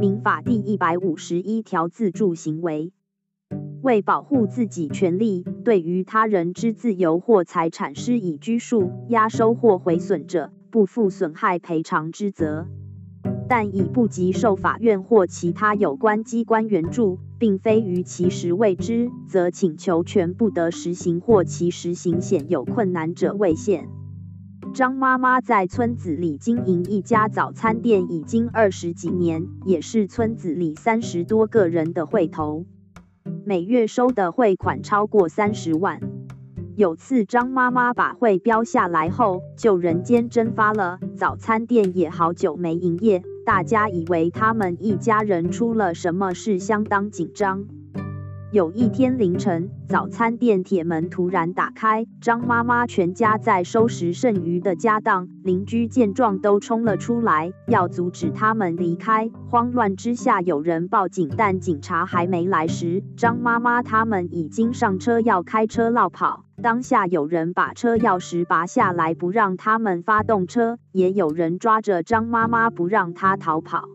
民法第一百五十一条自助行为，为保护自己权利，对于他人之自由或财产施以拘束、压收或毁损者，不负损害赔偿之责。但已不及受法院或其他有关机关援助，并非于其时未知，则请求权不得实行或其实行显有困难者为限。张妈妈在村子里经营一家早餐店已经二十几年，也是村子里三十多个人的会头，每月收的汇款超过三十万。有次张妈妈把汇标下来后，就人间蒸发了，早餐店也好久没营业。大家以为他们一家人出了什么事，相当紧张。有一天凌晨，早餐店铁门突然打开，张妈妈全家在收拾剩余的家当。邻居见状都冲了出来，要阻止他们离开。慌乱之下，有人报警，但警察还没来时，张妈妈他们已经上车要开车绕跑。当下有人把车钥匙拔下来，不让他们发动车，也有人抓着张妈妈不让她逃跑。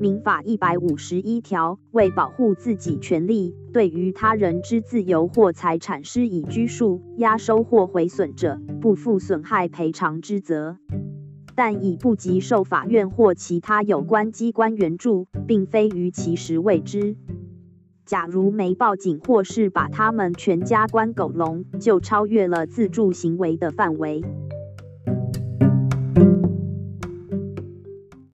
民法一百五十一条，为保护自己权利，对于他人之自由或财产施以拘束、压收或毁损者，不负损害赔偿之责。但已不及受法院或其他有关机关援助，并非于其时未知。假如没报警，或是把他们全家关狗笼，就超越了自助行为的范围。